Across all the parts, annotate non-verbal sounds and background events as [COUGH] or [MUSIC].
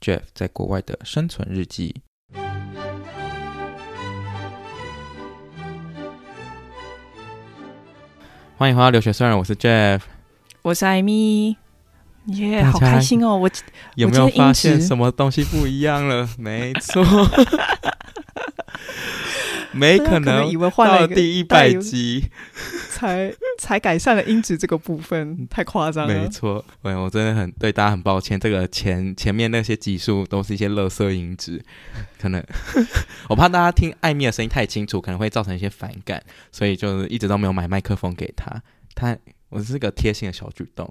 Jeff 在国外的生存日记。欢迎回到留学虽人，我是 Jeff，我是艾米，耶、yeah，好开心哦！我有没有发现什么东西不一样了？没错。[LAUGHS] 没可能，以为换了第一百集才才改善了音质这个部分，太夸张了。没错，喂，我真的很对大家很抱歉，这个前前面那些集数都是一些垃圾音质，可能我怕大家听艾米的声音太清楚，可能会造成一些反感，所以就一直都没有买麦克风给他。他，我是个贴心的小举动。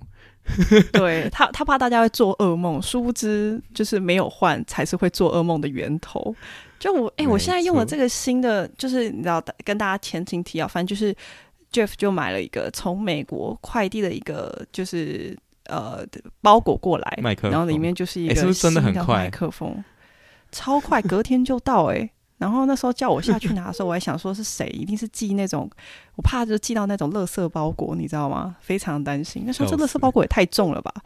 对 [LAUGHS] 他，他怕大家会做噩梦，殊不知就是没有换才是会做噩梦的源头。就我哎、欸，我现在用了这个新的，就是你知道，跟大家前情提要，反正就是 Jeff 就买了一个从美国快递的一个，就是呃包裹过来，麦克风，然后里面就是一个新的麦克风，超快，隔天就到哎、欸。然后那时候叫我下去拿的时候，我还想说是谁，一定是寄那种，我怕就寄到那种垃圾包裹，你知道吗？非常担心。那时候这垃圾包裹也太重了吧？[LAUGHS]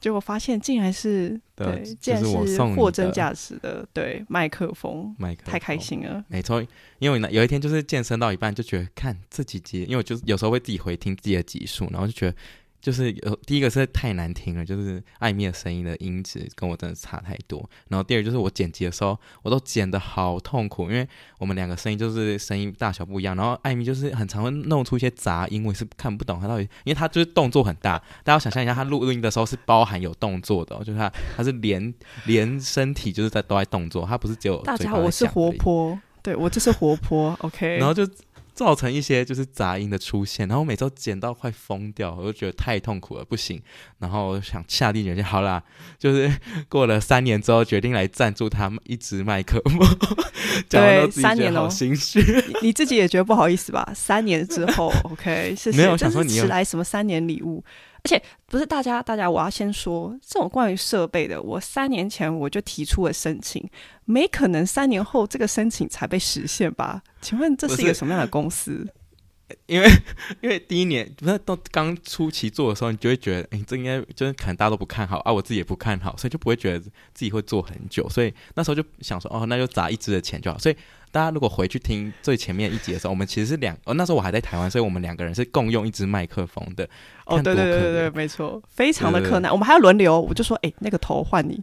结果发现竟然是对，竟然是货真价实的对麦克风，麦克风太开心了。没错，因为有一天就是健身到一半就觉得看这几集，因为我就是有时候会自己回听自己的集数，然后就觉得。就是有第一个是太难听了，就是艾米的声音的音质跟我真的差太多。然后第二就是我剪辑的时候，我都剪得好痛苦，因为我们两个声音就是声音大小不一样。然后艾米就是很常会弄出一些杂音，我也是看不懂他到底，因为他就是动作很大。大家想象一下，他录录音的时候是包含有动作的，就是他他是连连身体就是在都在动作，他不是只有。大家好，我是活泼，对我就是活泼，OK。然后就。造成一些就是杂音的出现，然后我每周剪到快疯掉，我就觉得太痛苦了，不行。然后想下定决心，好啦，就是过了三年之后，决定来赞助他们一支麦克风。[LAUGHS] 对，三年了，心虚。[LAUGHS] 你自己也觉得不好意思吧？三年之后，OK，谢谢没有想说你迟来什么三年礼物。而且不是大家，大家我要先说，这种关于设备的，我三年前我就提出了申请，没可能三年后这个申请才被实现吧？请问这是一个什么样的公司？因为因为第一年不是到刚初期做的时候，你就会觉得，哎，这应该就是可能大家都不看好啊，我自己也不看好，所以就不会觉得自己会做很久，所以那时候就想说，哦，那就砸一支的钱就好，所以。大家如果回去听最前面一集的时候，我们其实是两哦，那时候我还在台湾，所以我们两个人是共用一支麦克风的。哦，对对对对对，没错，非常的困难。我们还要轮流，我就说，哎、欸，那个头换你，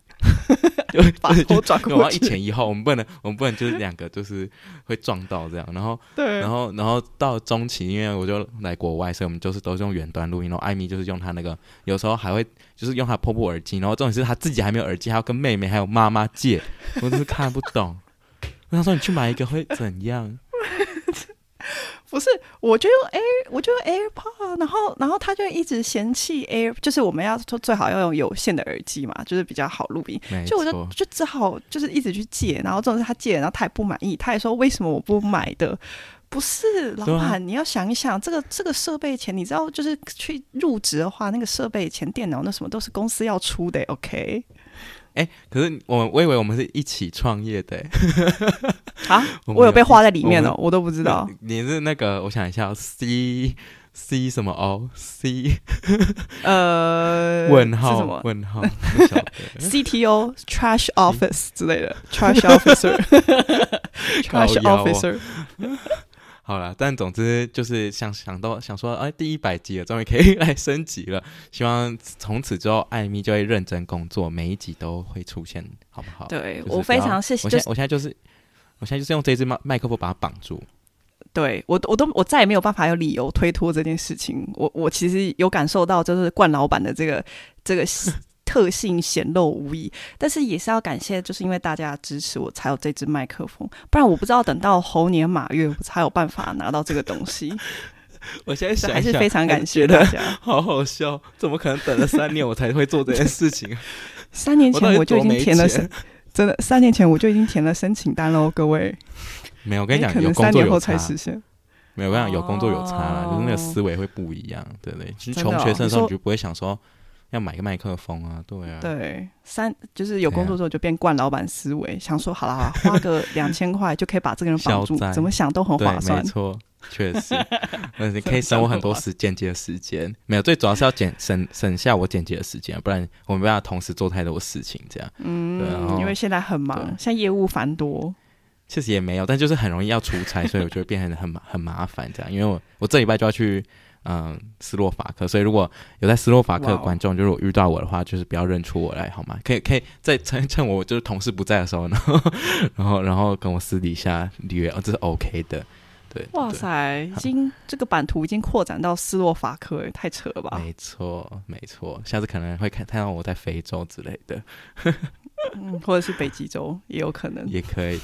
就 [LAUGHS] [LAUGHS] 把头转过去，我要一前一后，我们不能，我们不能就是两个就是会撞到这样。然后，对，然后，然后到中期，因为我就来国外，所以我们就是都是用远端录音。然后艾米就是用他那个，有时候还会就是用他破布耳机。然后重点是他自己还没有耳机，还要跟妹妹还有妈妈借，我真是看不懂。他说：“你去买一个会怎样？[LAUGHS] 不是，我就用 Air，我就用 AirPod，然后，然后他就一直嫌弃 Air，就是我们要说最好要用有线的耳机嘛，就是比较好录音。就我就就只好就是一直去借，然后这种是他借，然后他也不满意，他也说为什么我不买的？不是老板，你要想一想，这个这个设备钱，你知道，就是去入职的话，那个设备钱、电脑那什么都是公司要出的，OK。”哎、欸，可是我我以为我们是一起创业的，[LAUGHS] 啊，我有被画在里面哦，我，我都不知道。你是那个，我想一下，C C 什么 O C，[LAUGHS] 呃，问号什么？问号，[LAUGHS] C T O Trash Office 之类的，Trash Officer，Trash Officer。好了，但总之就是想想到想说，哎，第一百集了，终于可以来升级了。希望从此之后，艾米就会认真工作，每一集都会出现，好不好？对、就是、我非常谢谢。我现在我现在就是，我现在就是用这支麦麦克风把它绑住。对我，我都我再也没有办法有理由推脱这件事情。我我其实有感受到，就是冠老板的这个这个特性显露无遗。但是也是要感谢，就是因为大家的支持，我才有这支麦克风。不然我不知道等到猴年马月，我才有办法拿到这个东西。[LAUGHS] 我现在想，想还是非常感谢大家，[LAUGHS] 好好笑，怎么可能等了三年我才会做这件事情？[LAUGHS] 三年前我就已经填了申，真的三年前我就已经填了申请单喽，各位。没有，我跟你讲，可能三年后才实现。没有，我跟你讲，有工作有差啦，就是那个思维会不一样，对不对？其实穷学生的时候，你就不会想说要买个麦克风啊，对啊。对，三就是有工作之后就变惯老板思维，想说好了好，花个 [LAUGHS] 两千块就可以把这个人绑住，怎么想都很划算。没错，确实，[LAUGHS] 嗯，你可以省我很多时剪辑的时间。没有，最主要是要减省省下我剪辑的时间，不然我没办法同时做太多事情，这样。嗯，因为现在很忙，现在业务繁多。确实也没有，但就是很容易要出差，所以我觉得变成很麻很麻烦这样。因为我我这礼拜就要去嗯斯洛伐克，所以如果有在斯洛伐克的观众就是我遇到我的话，就是不要认出我来好吗？可以可以在 [LAUGHS] 趁趁我就是同事不在的时候呢，[LAUGHS] 然后然后跟我私底下约，哦，这是 OK 的。对，哇塞，[LAUGHS] 已经这个版图已经扩展到斯洛伐克，太扯了吧？没错没错，下次可能会看看到我在非洲之类的，嗯，或者是北极洲也有可能，也可以。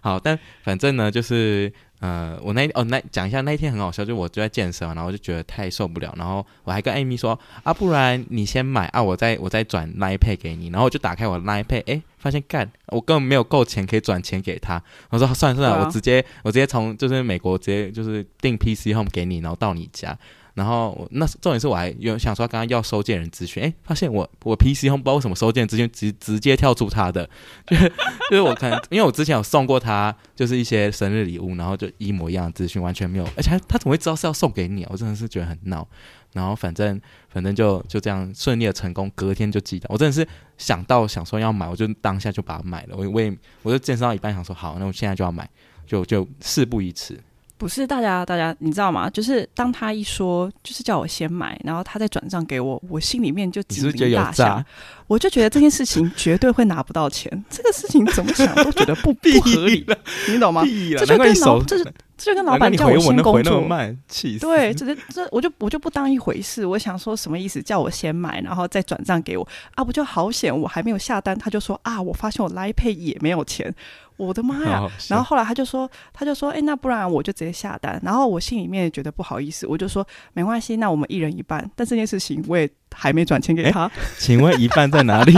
好，但反正呢，就是呃，我那哦那讲一下那一天很好笑，就我就在健身，然后我就觉得太受不了，然后我还跟艾米说啊，不然你先买啊，我再我再转 Line Pay 给你，然后我就打开我的 Line Pay，哎，发现干，我根本没有够钱可以转钱给他，我说算了算了，啊、我直接我直接从就是美国直接就是订 PC Home 给你，然后到你家。然后那重点是我还有想说刚刚要收件人资讯，哎，发现我我 PC 上不知道为什么收件资讯直直接跳出他的，[LAUGHS] 就是就是我可能因为我之前有送过他就是一些生日礼物，然后就一模一样的资讯完全没有，而且他，他怎么会知道是要送给你？我真的是觉得很闹。然后反正反正就就这样顺利的成功，隔天就寄到。我真的是想到想说要买，我就当下就把它买了。我我也我就健身到一半想说好，那我现在就要买，就就事不宜迟。不是大家，大家你知道吗？就是当他一说，就是叫我先买，然后他再转账给我，我心里面就警铃大响，我就觉得这件事情绝对会拿不到钱。这个事情怎么想都觉得不不合理，[LAUGHS] 你懂吗？这就跟老这是这就跟老板叫我先工作，对，这这我就我就不当一回事。我想说什么意思？叫我先买，然后再转账给我啊？不就好险？我还没有下单，他就说啊，我发现我 Line Pay 也没有钱。我的妈呀！然后后来他就说，他就说，哎，那不然我就直接下单。然后我心里面也觉得不好意思，我就说没关系，那我们一人一半。但这件事情我也还没转钱给他。请问一半在哪里？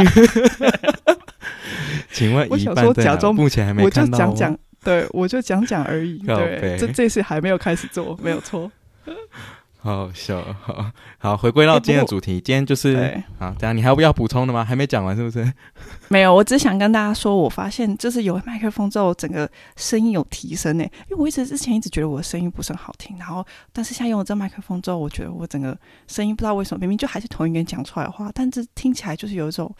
[LAUGHS] 请问一半在哪？目前还没看到。我就讲讲，对，我就讲讲而已。对，这这事还没有开始做，没有错。[LAUGHS] 好好笑，好好回归到今天的主题，今天就是对好，这样你还有要补充的吗？还没讲完是不是？[LAUGHS] 没有，我只想跟大家说，我发现就是有麦克风之后，整个声音有提升呢。因为我一直之前一直觉得我的声音不是很好听，然后但是现在用了这麦克风之后，我觉得我整个声音不知道为什么，明明就还是同一个人讲出来的话，但是听起来就是有一种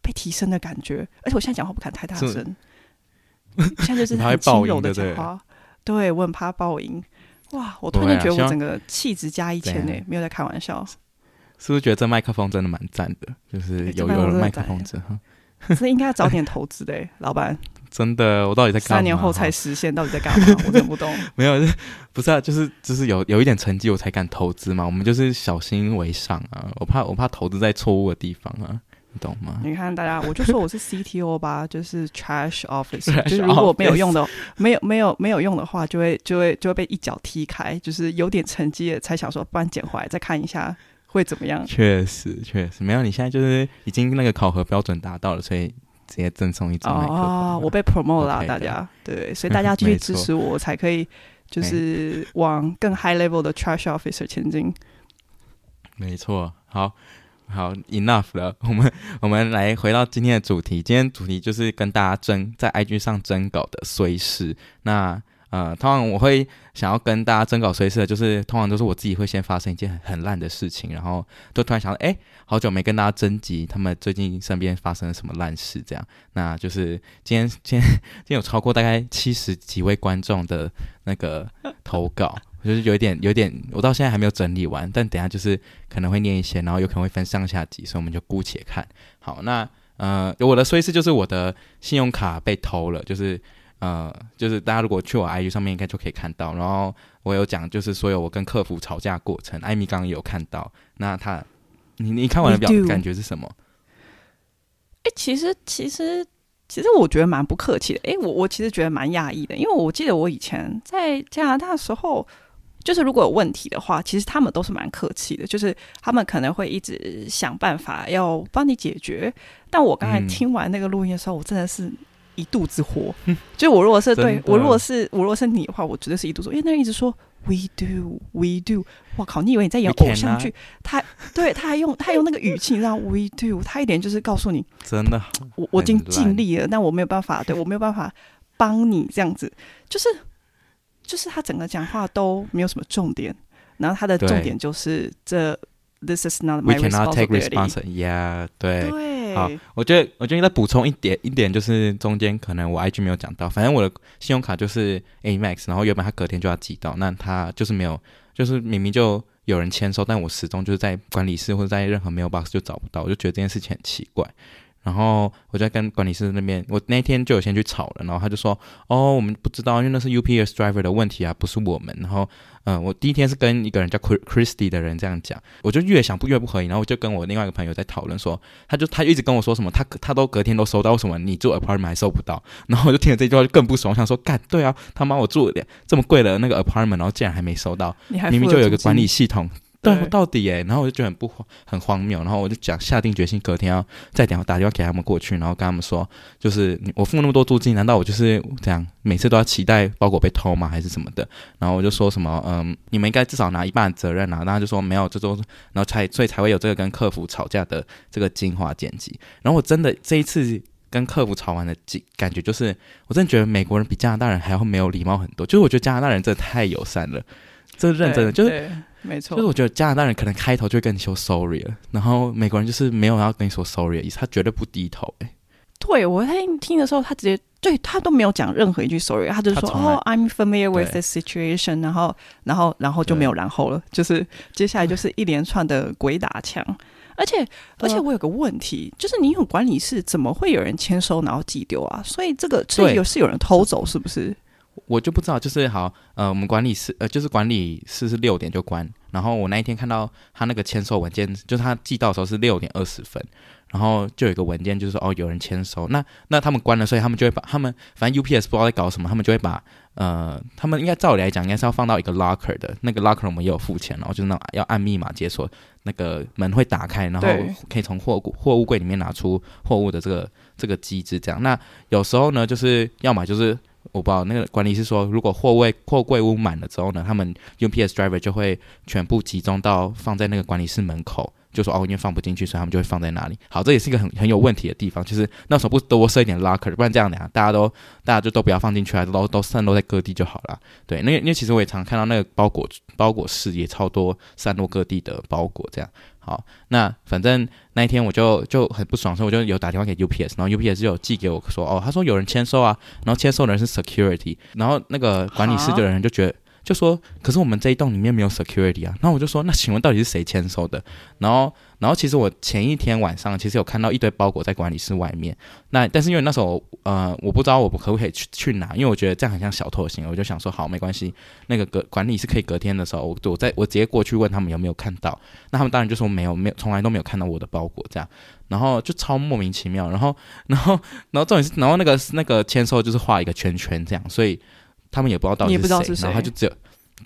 被提升的感觉。而且我现在讲话不敢太大声，[LAUGHS] [LAUGHS] 现在就是很轻柔的讲话，对，对我很怕爆音。哇！我突然觉得我整个气质加一千呢，没有在开玩笑。是不是觉得这麦克风真的蛮赞的？就是有有了麦克风之后，这应该要早点投资的，[LAUGHS] 老板。真的，我到底在干嘛？三年后才实现，到底在干嘛？[LAUGHS] 我真不懂。没有，不是啊，就是就是有有一点成绩，我才敢投资嘛。我们就是小心为上啊，我怕我怕投资在错误的地方啊。你懂吗？你看，大家，我就说我是 CTO 吧，就是 Trash Office，就是如果没有用的，没有没有没有用的话，就会就会就会被一脚踢开。就是有点成绩了才想说，不然捡回来再看一下会怎么样。确实确实没有，你现在就是已经那个考核标准达到了，所以直接赠送一支麦克风。哦，我被 promote 了，大家对，所以大家继续支持我，我才可以就是往更 high level 的 Trash Officer 前进。没错，好。好，enough 了。我们我们来回到今天的主题。今天主题就是跟大家争在 IG 上征稿的衰事。那呃，通常我会想要跟大家征稿衰事的，就是通常都是我自己会先发生一件很烂的事情，然后都突然想到，哎，好久没跟大家征集，他们最近身边发生了什么烂事？这样，那就是今天今天今天有超过大概七十几位观众的那个投稿。就是有一点，有点，我到现在还没有整理完，但等下就是可能会念一些，然后有可能会分上下集，所以我们就姑且看。好，那呃，我的衰事就是我的信用卡被偷了，就是呃，就是大家如果去我 IG 上面，应该就可以看到。然后我有讲，就是所有我跟客服吵架过程，艾米刚刚有看到。那他，你你看完的表感觉是什么？哎、其实其实其实我觉得蛮不客气的。哎、我我其实觉得蛮讶异的，因为我记得我以前在加拿大的时候，就是如果有问题的话，其实他们都是蛮客气的，就是他们可能会一直想办法要帮你解决。但我刚才听完那个录音的时候，嗯、我真的是。一肚子火，就我如果是对我如果是我如果是你的话，我绝对是一肚子火，因为那人一直说 we do we do，我靠，你以为你在演偶像剧？他对他还用他还用那个语气，让 we do，他一点就是告诉你，真的，我我已经尽力了，但我没有办法，对我没有办法帮你这样子，就是就是他整个讲话都没有什么重点，然后他的重点就是这 this is not my responsibility，yeah，对。对好，我觉得，我觉得再补充一点，一点就是中间可能我 IG 没有讲到，反正我的信用卡就是 Amex，然后原本他隔天就要寄到，那他就是没有，就是明明就有人签收，但我始终就是在管理室或者在任何 mailbox 就找不到，我就觉得这件事情很奇怪。然后我就在跟管理室那边，我那天就有先去吵了，然后他就说：“哦，我们不知道，因为那是 UPS driver 的问题啊，不是我们。”然后，嗯、呃，我第一天是跟一个人叫 Christy 的人这样讲，我就越想不越不合理，然后我就跟我另外一个朋友在讨论说，他就他就一直跟我说什么，他他都隔天都收到，为什么你住 apartment 还收不到？然后我就听了这句话就更不爽，我想说干对啊，他妈我住了点这么贵的那个 apartment，然后竟然还没收到，明明就有一个管理系统。对，到底诶，然后我就觉得很不很荒谬，然后我就讲下定决心，隔天要再打打电话给他们过去，然后跟他们说，就是我付那么多租金，难道我就是这样每次都要期待包裹被偷吗？还是什么的？然后我就说什么，嗯，你们应该至少拿一半责任啊。然后就说没有，这都，然后才所以才会有这个跟客服吵架的这个精华剪辑。然后我真的这一次跟客服吵完的感觉就是，我真的觉得美国人比加拿大人还要没有礼貌很多。就是我觉得加拿大人真的太友善了，这认真的就是。没错，就是我觉得加拿大人可能开头就会跟你说 sorry 了，然后美国人就是没有要跟你说 sorry 的意思，他绝对不低头。哎，对我在听的时候，他直接对他都没有讲任何一句 sorry，他就说哦、oh,，I'm familiar with this situation，然后然后然后就没有然后了，就是接下来就是一连串的鬼打墙。而且而且我有个问题，就是你有管理室，怎么会有人签收然后寄丢啊？所以这个这有是有人偷走是不是？我就不知道，就是好，呃，我们管理室，呃，就是管理室是六点就关，然后我那一天看到他那个签收文件，就是他寄到的时候是六点二十分，然后就有一个文件，就是说哦，有人签收，那那他们关了，所以他们就会把他们，反正 UPS 不知道在搞什么，他们就会把，呃，他们应该照理来讲，应该是要放到一个 locker 的，那个 locker 我们也有付钱，然后就是那种要按密码解锁，那个门会打开，然后可以从货货物柜里面拿出货物的这个这个机制，这样。那有时候呢，就是要么就是。我不知道那个管理是说，如果货位货柜屋满了之后呢，他们 UPS driver 就会全部集中到放在那个管理室门口，就说哦，因为放不进去，所以他们就会放在那里。好，这也是一个很很有问题的地方，就是那时候不多设一点 locker，不然这样的大家都大家就都不要放进去啊，都都散落在各地就好了。对，那因为其实我也常看到那个包裹包裹室也超多散落各地的包裹这样。好，那反正那一天我就就很不爽，所以我就有打电话给 UPS，然后 UPS 就有寄给我说，哦，他说有人签收啊，然后签收的人是 security，然后那个管理室的人就觉得。就说，可是我们这一栋里面没有 security 啊。那我就说，那请问到底是谁签收的？然后，然后其实我前一天晚上其实有看到一堆包裹在管理室外面。那但是因为那时候呃，我不知道我可不可以去去拿，因为我觉得这样很像小偷行为。我就想说，好，没关系，那个隔管理是可以隔天的时候，我我在我直接过去问他们有没有看到。那他们当然就说没有，没有，从来都没有看到我的包裹这样。然后就超莫名其妙。然后，然后，然后重点是，然后那个那个签收就是画一个圈圈这样，所以。[LAUGHS] 他们也不知道到底是谁，然后他就只有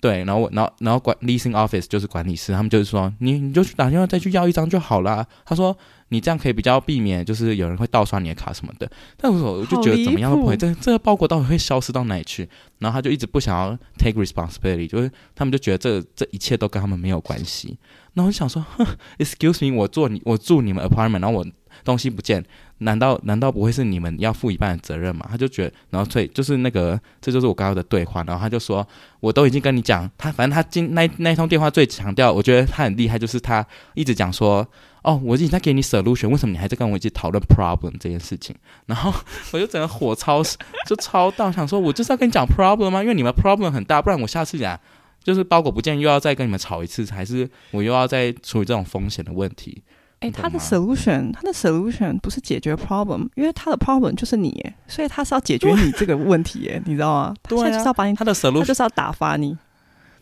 对，然后我，然后然后管 leasing office 就是管理师，他们就是说，你你就去打电话再去要一张就好啦。他说你这样可以比较避免，就是有人会盗刷你的卡什么的。但我我就觉得怎么样都不会，这这个包裹到底会消失到哪里去？然后他就一直不想要 take responsibility，就是他们就觉得这这一切都跟他们没有关系。然后我就想说哼，excuse me，我住你我住你们 apartment，然后我东西不见。难道难道不会是你们要负一半的责任吗？他就觉得，然后所以就是那个，这就是我刚刚的对话。然后他就说，我都已经跟你讲，他反正他今那那一通电话最强调，我觉得他很厉害，就是他一直讲说，哦，我已经在给你 solution，为什么你还在跟我一起讨论 problem 这件事情？然后 [LAUGHS] 我就整个火超就超到，想说我就是要跟你讲 problem 吗？因为你们 problem 很大，不然我下次讲就是包裹不见又要再跟你们吵一次，还是我又要再处理这种风险的问题？哎，他的 solution，他的 solution 不是解决 problem，因为他的 problem 就是你，所以他是要解决你这个问题，耶，你知道吗？对啊，他就是要把你，他的 solution 就是要打发你。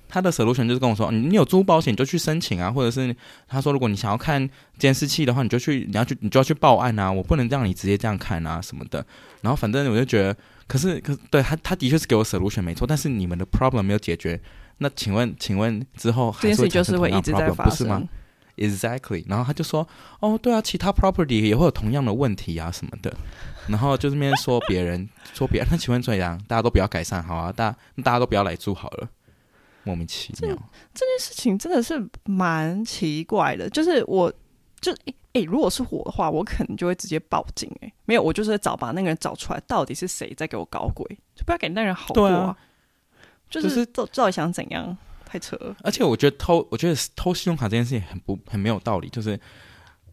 他的 solution 就是跟我说，你你有租保险你就去申请啊，或者是他说如果你想要看监视器的话，你就去你要去你就要去报案啊，我不能让你直接这样看啊什么的。然后反正我就觉得，可是可是对他他的确是给我 solution 没错，但是你们的 problem 没有解决。那请问请问之后还是会就是会一直在发生，不是吗？Exactly。然后他就说，哦对啊，其他 property 也会有同样的问题啊什么的。然后就这边说别人 [LAUGHS] 说别人，那请问怎样？大家都不要改善好啊，大家大家都不要来住好了。莫名其妙，这，这件事情真的是蛮奇怪的。就是我，就诶诶，如果是我的话，我可能就会直接报警。诶，没有，我就是找把那个人找出来，到底是谁在给我搞鬼，就不要给那人好过啊。啊就是到到底想怎样？太扯了。而且我觉得偷，我觉得偷信用卡这件事情很不很没有道理。就是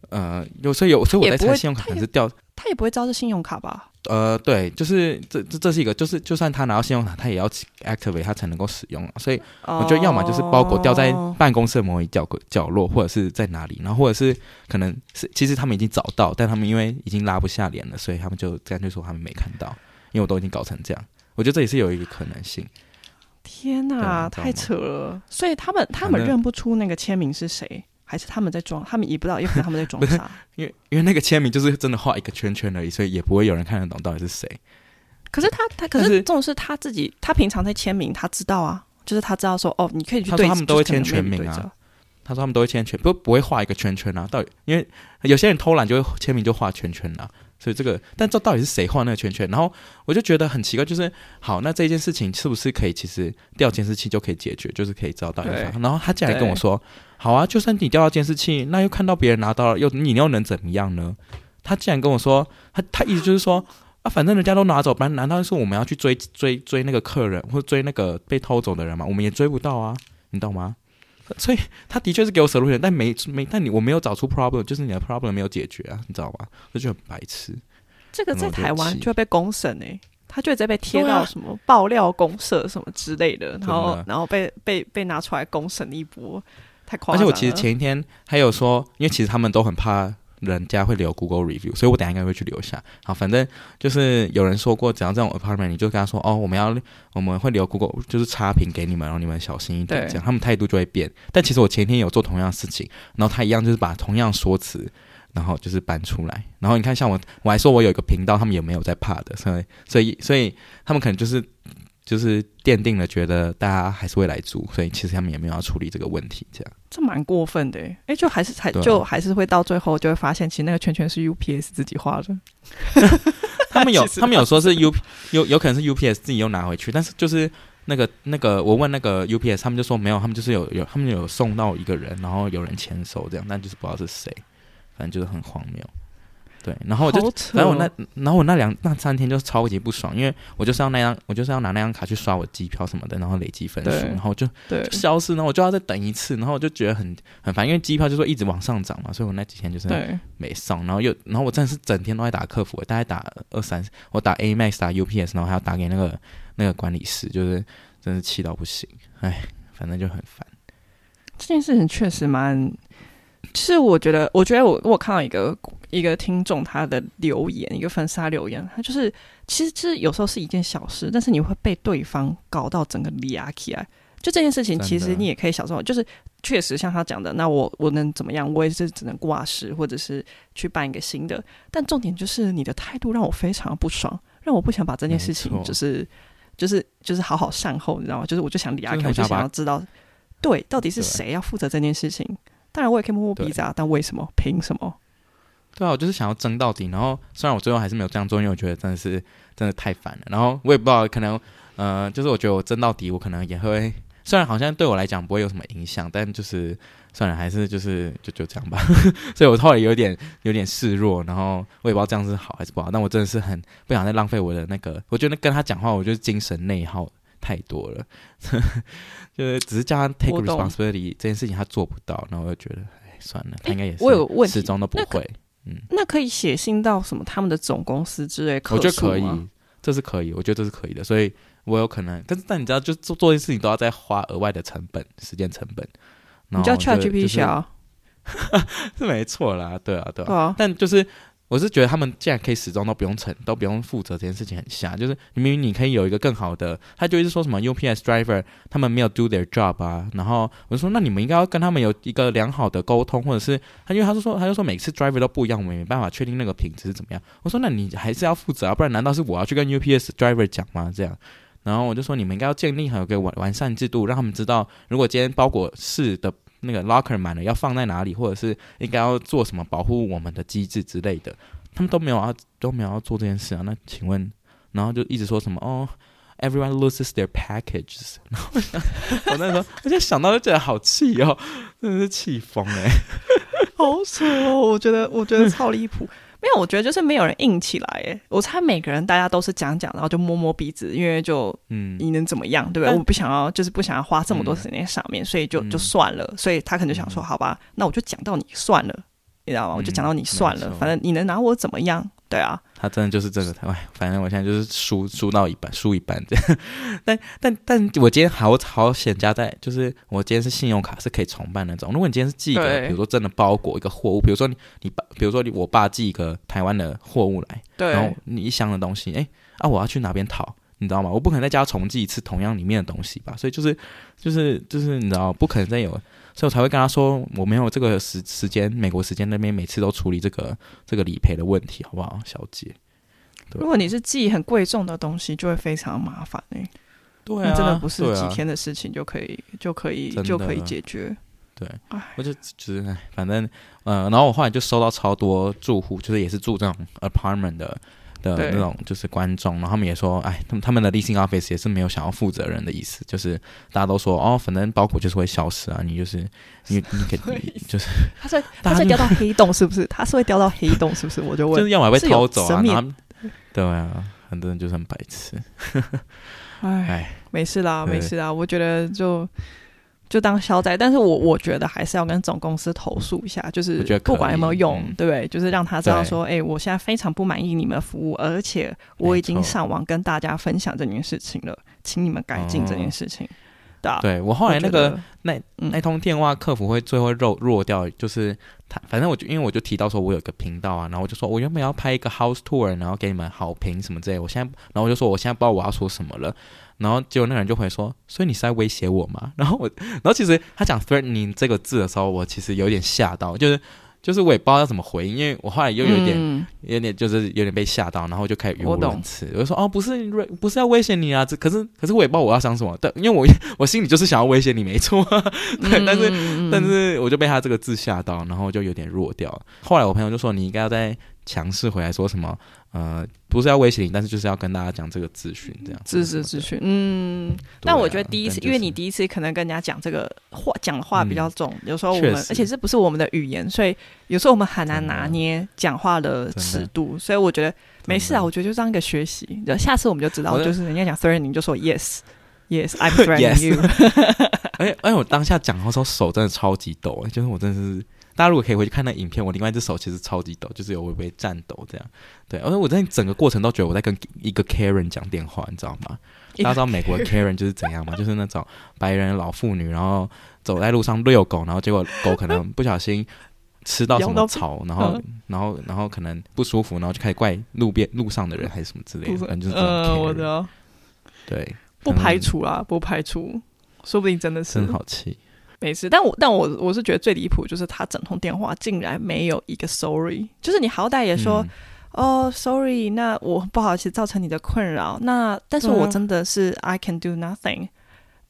呃，有时候有，所以我在猜信用卡可能是掉，他也不会知道是信用卡吧？呃，对，就是这这这是一个，就是就算他拿到信用卡，他也要 activate 他才能够使用。所以我觉得，要么就是包裹掉在办公室的某一角角落，或者是在哪里，然后或者是可能是其实他们已经找到，但他们因为已经拉不下脸了，所以他们就干脆说他们没看到，因为我都已经搞成这样。我觉得这也是有一个可能性。天哪，太扯了！所以他们他们认不出那个签名是谁。还是他们在装，他们也不知道，因为他们在装 [LAUGHS] 傻。因为因为那个签名就是真的画一个圈圈而已，所以也不会有人看得懂到底是谁。可是他他可是这种是他自己，他平常在签名，他知道啊，就是他知道说哦，你可以去对。他说他们都会签全名啊。他说他们都会签全，不不会画一个圈圈啊。到底因为有些人偷懒就会签名就画圈圈啊。所以这个，但这到底是谁画那个圈圈？然后我就觉得很奇怪，就是好，那这件事情是不是可以其实调监视器就可以解决，就是可以知道到底。然后他竟然跟我说，好啊，就算你调到监视器，那又看到别人拿到了，又你又能怎么样呢？他竟然跟我说，他他意思就是说啊，反正人家都拿走，不然难道是我们要去追追追那个客人，或追那个被偷走的人吗？我们也追不到啊，你懂吗？所以他的确是给我 solution，但没没，但你我没有找出 problem，就是你的 problem 没有解决啊，你知道吗？这就很白痴。这个在台湾就会被公审诶，他就会直接被贴到什么爆料公社什么之类的，然后然后被被被拿出来公审一波，太夸张了。而且我其实前一天还有说，因为其实他们都很怕。人家会留 Google review，所以我等下应该会去留下。好，反正就是有人说过，只要这种 apartment，你就跟他说哦，我们要我们会留 Google，就是差评给你们，然后你们小心一点，这样他们态度就会变。但其实我前天有做同样的事情，然后他一样就是把同样说辞，然后就是搬出来。然后你看，像我我还说我有一个频道，他们也没有在怕的，所以所以所以他们可能就是。就是奠定了，觉得大家还是会来租，所以其实他们也没有要处理这个问题，这样。这蛮过分的，哎、欸，就还是还、啊、就还是会到最后就会发现，其实那个圈圈是 UPS 自己画的。[LAUGHS] 他们有他们有说是 U 有有可能是 UPS 自己又拿回去，但是就是那个那个我问那个 UPS，他们就说没有，他们就是有有他们有送到一个人，然后有人签收这样，但就是不知道是谁，反正就是很荒谬。对，然后我就，然后我那，然后我那两那三天就超级不爽，因为我就是要那张，我就是要拿那张卡去刷我机票什么的，然后累积分数，然后就消失，然后我就要再等一次，然后我就觉得很很烦，因为机票就说一直往上涨嘛，所以我那几天就是没上，然后又，然后我真的是整天都在打客服，大概打二三，我打 A Max 打 UPS，然后还要打给那个那个管理师，就是真是气到不行，哎，反正就很烦。这件事情确实蛮。其实我觉得，我觉得我我看到一个一个听众他的留言，一个粉丝留言，他就是其实其实有时候是一件小事，但是你会被对方搞到整个压起来。就这件事情，其实你也可以小时候，就是确实像他讲的，那我我能怎么样？我也是只能挂失，或者是去办一个新的。但重点就是你的态度让我非常不爽，让我不想把这件事情就是就是就是好好善后，你知道吗？就是我就想压开，我就想要知道，对，到底是谁要负责这件事情。当然我也可以摸摸鼻子啊，但为什么？凭什么？对啊，我就是想要争到底。然后虽然我最后还是没有这样做，因为我觉得真的是真的太烦了。然后我也不知道，可能呃，就是我觉得我争到底，我可能也会，虽然好像对我来讲不会有什么影响，但就是算了，还是就是就就这样吧。[LAUGHS] 所以我后来有点有点示弱，然后我也不知道这样是好还是不好。但我真的是很不想再浪费我的那个，我觉得跟他讲话，我就是精神内耗太多了。[LAUGHS] 就是只是叫他 take responsibility 这件事情他做不到，然后我就觉得，哎，算了，他应该也是，始终都不会。嗯，那可以写信到什么他们的总公司之类，我觉得可以，这是可以，我觉得这是可以的。所以我有可能，但是但你知道，就做做一些事情都要再花额外的成本、时间成本。你叫 ChatGPT 啊？[LAUGHS] 是没错啦，对啊，对啊，对啊但就是。我是觉得他们既然可以始终都不用承都不用负责这件事情很瞎，就是明明你可以有一个更好的，他就一直说什么 UPS driver 他们没有 do their job 啊，然后我说那你们应该要跟他们有一个良好的沟通，或者是他因为他就说他就说每次 driver 都不一样，我们也没办法确定那个品质是怎么样。我说那你还是要负责啊，不然难道是我要去跟 UPS driver 讲吗？这样，然后我就说你们应该要建立好一个完完善制度，让他们知道如果今天包裹是的。那个 locker 满了要放在哪里，或者是应该要做什么保护我们的机制之类的，他们都没有要都没有要做这件事啊。那请问，然后就一直说什么哦，everyone loses their packages。[LAUGHS] 然后我想，我那时候我就想到就觉得好气哦，真的是气疯哎，[LAUGHS] 好扯哦，我觉得我觉得超离谱。没有，我觉得就是没有人硬起来。哎，我猜每个人大家都是讲讲，然后就摸摸鼻子，因为就嗯，你能怎么样，对不对？我不想要，就是不想要花这么多时间上面，嗯、所以就就算了。所以他可能就想说，好吧，那我就讲到你算了，你知道吗？我就讲到你算了，反正你能拿我怎么样？对啊，他真的就是这个，哎，反正我现在就是输输到一半，输一半这样。[LAUGHS] 但但但我今天好好险加在，就是我今天是信用卡是可以重办那种。如果你今天是寄一个，比如说真的包裹一个货物，比如说你你爸，比如说你我爸寄一个台湾的货物来，对，然后你一箱的东西，哎啊，我要去哪边讨？你知道吗？我不可能在家重寄一次同样里面的东西吧？所以就是就是就是你知道，不可能再有。所以我才会跟他说，我没有这个时时间，美国时间那边每次都处理这个这个理赔的问题，好不好，小姐？如果你是寄很贵重的东西，就会非常麻烦哎、欸。对啊，真的不是几天的事情就可以、啊、就可以就可以，解决。对，我就就是反正呃，然后我后来就收到超多住户，就是也是住这种 apartment 的。的那种就是观众，然后他们也说，哎，他们他们的 leasing office 也是没有想要负责任的意思，就是大家都说，哦，反正包裹就是会消失啊，你就是你你可以 [LAUGHS] 就是他是他是掉到黑洞是不是？他是会掉到黑洞是不是？我就问，就是要么被偷走啊，然后对啊，很多人就是很白痴，哎，没事啦，没事啦，我觉得就。就当消灾，但是我我觉得还是要跟总公司投诉一下，就是不管有没有用，对不对？就是让他知道说，哎，我现在非常不满意你们的服务，而且我已经上网跟大家分享这件事情了，请你们改进这件事情。对，对我后来那个那那通电话客服会最后弱弱掉，就是他反正我就因为我就提到说我有个频道啊，然后我就说我原本要拍一个 house tour，然后给你们好评什么之类，我现在然后我就说我现在不知道我要说什么了。然后结果那个人就回说：“所以你是在威胁我吗？” [LAUGHS] 然后我，然后其实他讲 “threatening” 这个字的时候，我其实有点吓到，就是就是我也不知道要怎么回应，因为我后来又有点、嗯、有点就是有点被吓到，然后就开始语无伦次，我，就说：“哦，不是不是要威胁你啊，这可是可是我也不知道我要想什么，但因为我我心里就是想要威胁你，没错，[LAUGHS] 对，嗯、但是但是我就被他这个字吓到，然后就有点弱掉。后来我朋友就说：“你应该要再强势回来说什么？”呃，不是要威胁你，但是就是要跟大家讲这个资讯，这样自知资讯。嗯，但我觉得第一次，因为你第一次可能跟人家讲这个话，讲的话比较重，有时候我们，而且这不是我们的语言，所以有时候我们很难拿捏讲话的尺度，所以我觉得没事啊，我觉得就当一个学习，下次我们就知道，就是人家讲 threatening 就说 yes，yes，I'm threatening [LAUGHS] you。而 [LAUGHS] 且，而且我当下讲的时候手真的超级抖，就是我真的是。大家如果可以回去看那影片，我另外一只手其实超级抖，就是有微微颤抖这样。对，而且我在整个过程都觉得我在跟一个 Karen 讲电话，你知道吗？大家知道美国的 Karen 就是怎样吗？就是那种白人老妇女，然后走在路上遛狗，然后结果狗可能不小心吃到什么草，然后然后然后可能不舒服，然后就开始怪路边路上的人还是什么之类的，嗯，就是这种 Karen。我知道。对，不排除啊，不排除，说不定真的是。真好气。没事，但我但我我是觉得最离谱就是他整通电话竟然没有一个 sorry，就是你好歹也说、嗯、哦 sorry，那我不好意思造成你的困扰，那但是我真的是、啊、I can do nothing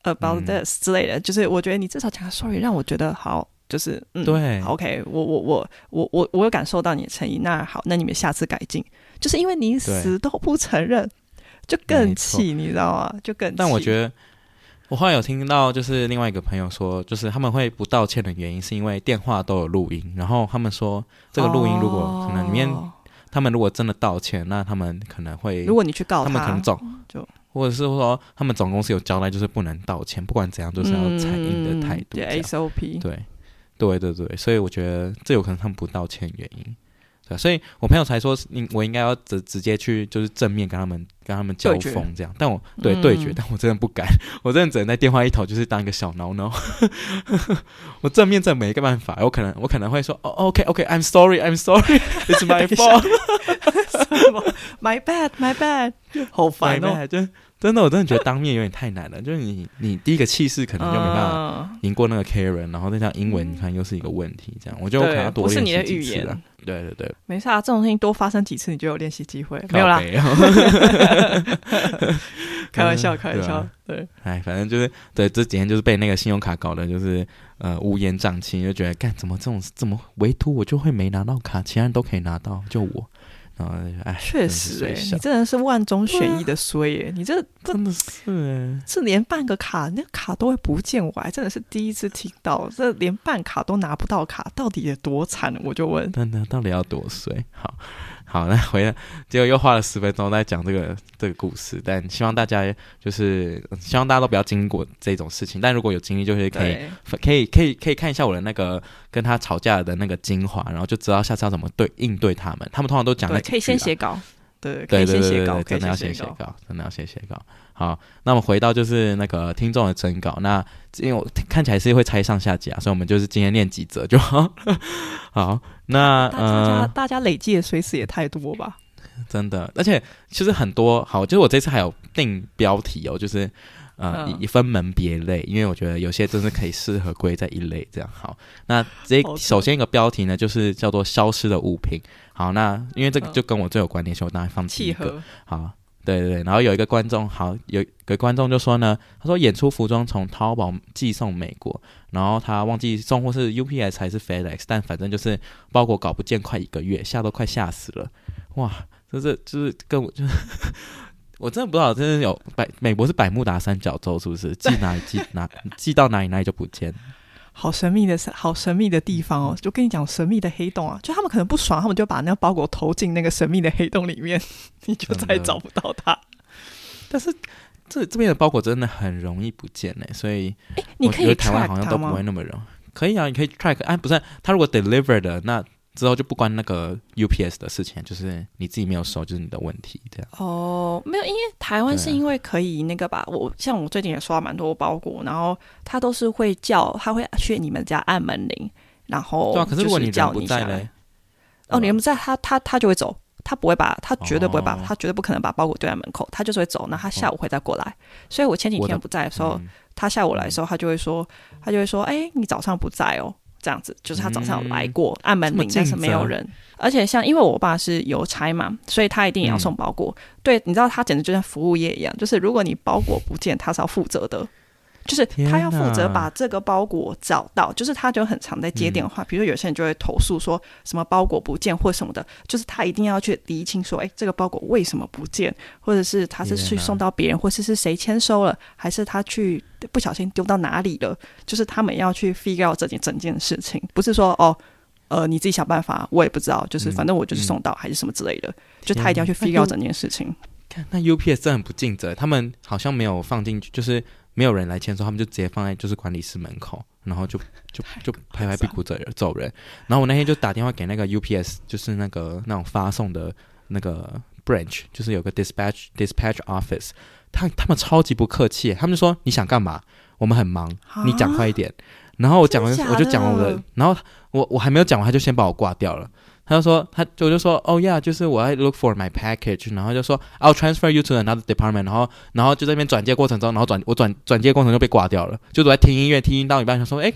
about this、嗯、之类的，就是我觉得你至少讲个 sorry 让我觉得好，就是嗯对，OK，我我我我我我有感受到你的诚意，那好，那你们下次改进，就是因为你死都不承认，就更气，你知道吗？就更气。但我觉得。我后来有听到，就是另外一个朋友说，就是他们会不道歉的原因，是因为电话都有录音，然后他们说，这个录音如果可能里面，哦、他们如果真的道歉，那他们可能会，如果你去告他，他们可能总就，或者是说他们总公司有交代，就是不能道歉，不管怎样，就是要采硬的态度，对 SOP，对，对对对，所以我觉得这有可能他们不道歉原因。对，所以我朋友才说，你我应该要直直接去，就是正面跟他们跟他们交锋这样。但我对对决，但我真的不敢，我真的只能在电话一头就是当一个小孬孬。[LAUGHS] 我正面真没个办法，我可能我可能会说，哦，OK OK，I'm sorry，I'm sorry，It's [LAUGHS] my [LAUGHS] fault，My bad，My bad，好烦哦，就。真的，我真的觉得当面有点太难了。就是你，你第一个气势可能就没办法赢过那个 Karen，然后再加英文，你看又是一个问题。这样，我觉得我可能要多练习几次了。对对对，没事啊，这种事情多发生几次，你就有练习机会。没有啦，[LAUGHS] 开玩笑，开玩笑。对，哎，反正就是对这几天就是被那个信用卡搞的，就是呃乌烟瘴气，就觉得干怎么这种怎么唯独我就会没拿到卡，其他人都可以拿到，就我。哎，确实哎，你真的是万中选一的衰耶！你这 [LAUGHS] 真的是哎，是连办个卡，那卡都会不见，我还真的是第一次听到，这连办卡都拿不到卡，到底有多惨？我就问，那那到底要多衰？好。好，那回来，结果又花了十分钟在讲这个这个故事，但希望大家就是希望大家都不要经历过这种事情，但如果有经历，就是可以可以可以可以看一下我的那个跟他吵架的那个精华，然后就知道下次要怎么对应对他们。他们通常都讲的可以先写稿，对对对对对，真的要先写稿，真的要先写稿。好，那我们回到就是那个听众的征稿，那因为我看起来是会拆上下集啊，所以我们就是今天念几则就好。[LAUGHS] 好，那大家、呃、大家累计的随时也太多吧？真的，而且其实很多好，就是我这次还有定标题哦，就是呃、嗯、以分门别类，因为我觉得有些真的可以适合归在一类这样。好，那这首先一个标题呢，就是叫做消失的物品。好，那因为这个就跟我最有关联，所以我当然放弃一个。好。对对对，然后有一个观众，好，有一个观众就说呢，他说演出服装从淘宝寄送美国，然后他忘记送货是 UPS 还是 FedEx，但反正就是包裹搞不见快一个月，吓都快吓死了，哇，就是就是跟我就是，我真的不知道，真的有百美国是百慕达三角洲是不是？寄哪里寄哪寄到哪里哪里就不见。好神秘的，好神秘的地方哦！就跟你讲神秘的黑洞啊，就他们可能不爽，他们就把那个包裹投进那个神秘的黑洞里面，[LAUGHS] 你就再也找不到它。但是这这边的包裹真的很容易不见呢，所以哎，你可以台湾好像都不会那么容易。可以啊，你可以 track，哎，不是，他如果 deliver 的那。之后就不关那个 UPS 的事情，就是你自己没有收，就是你的问题，这样。哦，没有，因为台湾是因为可以那个吧，我像我最近也刷蛮多包裹，然后他都是会叫，他会去你们家按门铃，然后对啊，可是如果你人不在嘞，哦，你人不在，他他他就会走，他不会把，他绝对不会把，他绝对不可能把包裹丢在门口，他就是会走，那他下午会再过来。所以我前几天不在的时候，他下午来的时候，他就会说，他就会说，哎，你早上不在哦。这样子，就是他早上有来过、嗯、按门铃，但是没有人。而且像因为我爸是邮差嘛，所以他一定也要送包裹。嗯、对，你知道他简直就像服务业一样，就是如果你包裹不见，他是要负责的。就是他要负责把这个包裹找到，就是他就很常在接电话，比如说有些人就会投诉说什么包裹不见或什么的，就是他一定要去厘清说，哎，这个包裹为什么不见，或者是他是去送到别人，或是是谁签收了，还是他去不小心丢到哪里了，就是他们要去 figure out 这件整件事情，不是说哦，呃，你自己想办法，我也不知道，就是反正我就是送到还是什么之类的，就他一定要去 figure out 整件事情。看那 UPS 真的很不尽责，他们好像没有放进去，就是。没有人来签收，他们就直接放在就是管理室门口，然后就 [LAUGHS] 就就拍拍屁股走人走人。然后我那天就打电话给那个 UPS，就是那个那种发送的那个 branch，就是有个 dispatch dispatch office，他他们超级不客气，他们就说你想干嘛？我们很忙，你讲快一点。然后我讲完我就讲完我的，然后我我还没有讲完，他就先把我挂掉了。他就说，他就我就说，哦呀，就是我要 look for my package，然后就说，I'll transfer you to another department，然后，然后就在那边转接过程中，然后转我转转接过程就被挂掉了，就我在听音乐，听音到一半，想说，哎，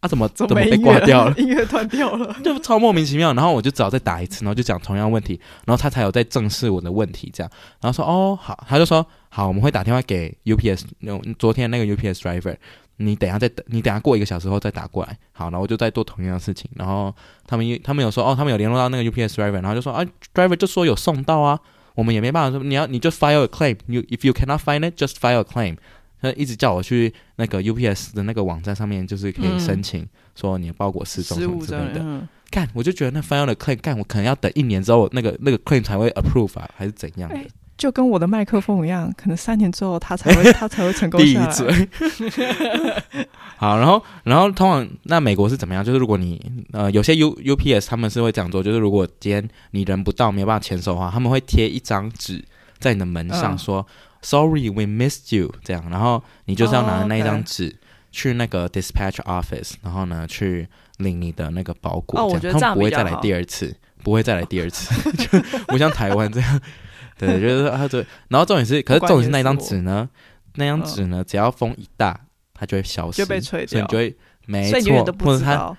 啊怎么怎么被挂掉了？[LAUGHS] 音乐断掉了，[LAUGHS] 就超莫名其妙。然后我就只好再打一次，然后就讲同样问题，然后他才有在正视我的问题，这样，然后说，哦好，他就说，好，我们会打电话给 UPS，那昨天那个 UPS driver。你等下再等，你等下过一个小时后再打过来，好，然后我就再做同样的事情。然后他们他们有说哦，他们有联络到那个 UPS driver，然后就说啊，driver 就说有送到啊，我们也没办法说你要你就 file a claim，you if you cannot find it just file a claim。他一直叫我去那个 UPS 的那个网站上面，就是可以申请说你的包裹失踪什么之类的。干、嗯，我就觉得那 file a claim，干我可能要等一年之后那个那个 claim 才会 approve 啊，还是怎样的？就跟我的麦克风一样，可能三年之后他才会 [LAUGHS] 他才会成功下来。闭嘴。[LAUGHS] 好，然后然后通常那美国是怎么样？就是如果你呃有些 U UPS 他们是会这样做，就是如果今天你人不到没有办法签收的话，他们会贴一张纸在你的门上说、嗯、Sorry we missed you 这样，然后你就是要拿着那一张纸去那个 dispatch office，然后呢去领你的那个包裹。哦，我觉得这样他们不会再来第二次，不会再来第二次，就不像台湾这样。对，就是他这，然后重点是，可是重点是那张纸呢？那张纸呢？只要风一大，它就会消失，就被吹掉，所以就会没错，或者它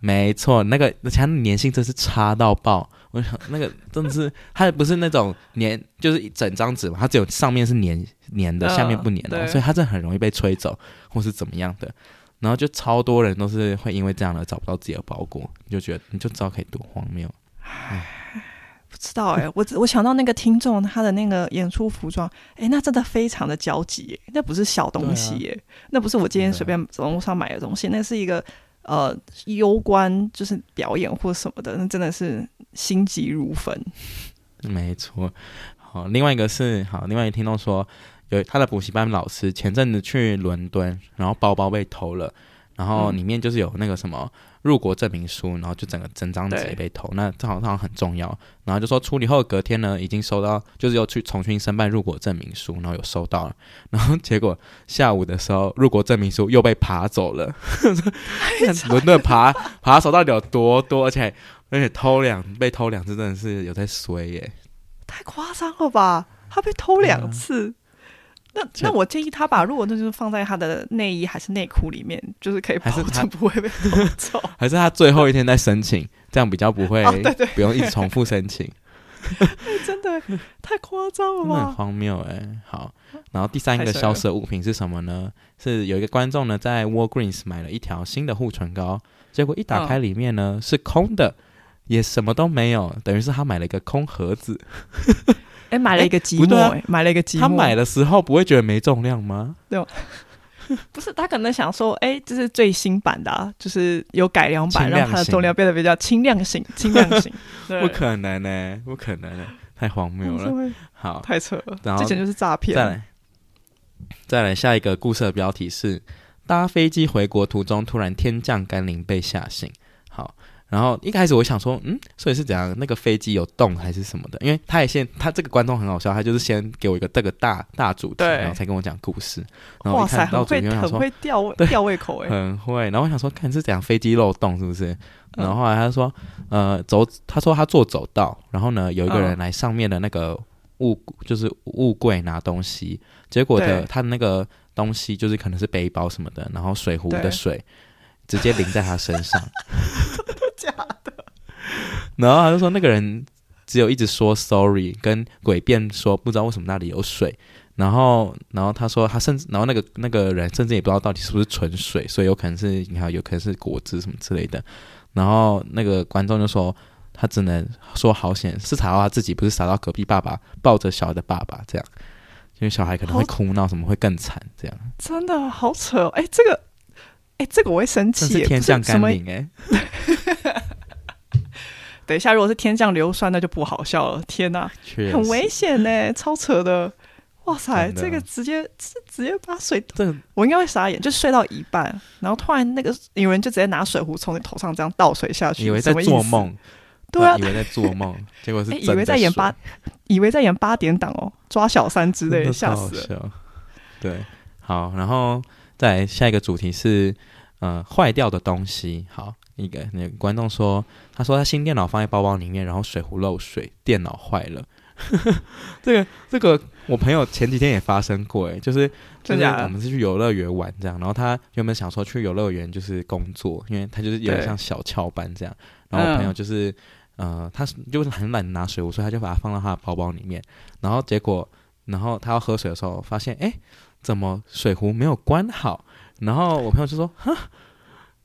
没错，那个而且它粘性真是差到爆。我想那个真的是，它不是那种粘，就是一整张纸嘛，它只有上面是粘粘的，下面不粘的，所以它真的很容易被吹走，或是怎么样的。然后就超多人都是会因为这样的找不到自己的包裹，你就觉得你就知道可以多荒谬。唉。不知道哎、欸，我我想到那个听众他的那个演出服装，哎、欸，那真的非常的焦急，那不是小东西耶、那不是我今天随便网络上买的东西，那是一个呃攸关就是表演或什么的，那真的是心急如焚。[LAUGHS] 没错，好，另外一个是好，另外一个听众说，有他的补习班老师前阵子去伦敦，然后包包被偷了，然后里面就是有那个什么。入国证明书，然后就整个整张纸被偷，那这好像很重要。然后就说处理后隔天呢，已经收到，就是又去重新申办入国证明书，然后有收到了。然后结果下午的时候，入国证明书又被爬走了。伦敦爬爬手到底有多多？而且而且偷两被偷两次，真的是有在衰耶！太夸张了吧？他被偷两次。嗯那那我建议他把，如果那就是放在他的内衣还是内裤里面，就是可以保证不会被 [LAUGHS] 偷走。还是他最后一天再申请，这样比较不会，[LAUGHS] 对对，不用一直重复申请。[LAUGHS] 真的太夸张了吧？很荒谬哎。好，然后第三个消失的物品是什么呢？是有一个观众呢在 Walgreens 买了一条新的护唇膏，结果一打开里面呢是空的，也什么都没有，等于是他买了一个空盒子。哎，买了一个积木，哎，买了一个积木。他买的时候不会觉得没重量吗？对，[LAUGHS] 不是，他可能想说，哎，这是最新版的，啊，就是有改良版，让它的重量变得比较轻量型，[LAUGHS] 轻量型。不可能呢，不可能呢，太荒谬了。好，太扯了，然后之前就是诈骗。再来，再来，下一个故事的标题是：搭飞机回国途中，突然天降甘霖，被吓醒。好。然后一开始我想说，嗯，所以是怎样？那个飞机有洞还是什么的？因为他也先，他这个观众很好笑，他就是先给我一个这个大大主题，然后才跟我讲故事。然后我一看到主题，我想说，很会吊吊胃口哎，很会。然后我想说，看是怎样飞机漏洞是不是？然后后来他说，呃，走，他说他坐走道，然后呢，有一个人来上面的那个物，就是物柜拿东西，结果的他的那个东西就是可能是背包什么的，然后水壶的水直接淋在他身上。[LAUGHS] 假的，然后他就说那个人只有一直说 sorry，跟诡辩说不知道为什么那里有水，然后然后他说他甚至然后那个那个人甚至也不知道到底是不是纯水，所以有可能是你看有可能是果汁什么之类的，然后那个观众就说他只能说好险是查到他自己，不是洒到隔壁爸爸抱着小孩的爸爸这样，因为小孩可能会哭闹什么会更惨这样，真的好扯哦，哎这个。哎，这个我会生气。是天降甘霖哎！[LAUGHS] 等一下，如果是天降硫酸，那就不好笑了。天哪，实很危险呢，超扯的！哇塞，这个直接是直接把水，这我应该会傻眼，就睡到一半，然后突然那个有人就直接拿水壶从你头上这样倒水下去，以为在做梦。对啊，以为在做梦，结果是以为在演八，[LAUGHS] 以为在演八点档哦，抓小三之类的，吓死了。对，好，然后。再来下一个主题是，呃，坏掉的东西。好，一个那个观众说，他说他新电脑放在包包里面，然后水壶漏水，电脑坏了。这 [LAUGHS] 个这个，我朋友前几天也发生过，诶，就是就是我们是去游乐园玩这样，然后他原本想说去游乐园就是工作，因为他就是有点像小翘班这样。然后我朋友就是，呃，他就是很懒拿水壶，所以他就把它放到他的包包里面。然后结果，然后他要喝水的时候，发现，诶。怎么水壶没有关好？然后我朋友就说：“哈，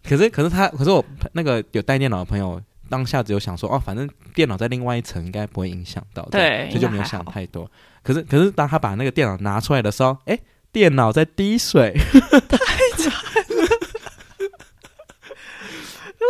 可是可是他，可是我那个有带电脑的朋友，当下只有想说，哦，反正电脑在另外一层，应该不会影响到，对，所以就没有想太多。可是可是当他把那个电脑拿出来的时候，哎，电脑在滴水，[LAUGHS] [LAUGHS] 太惨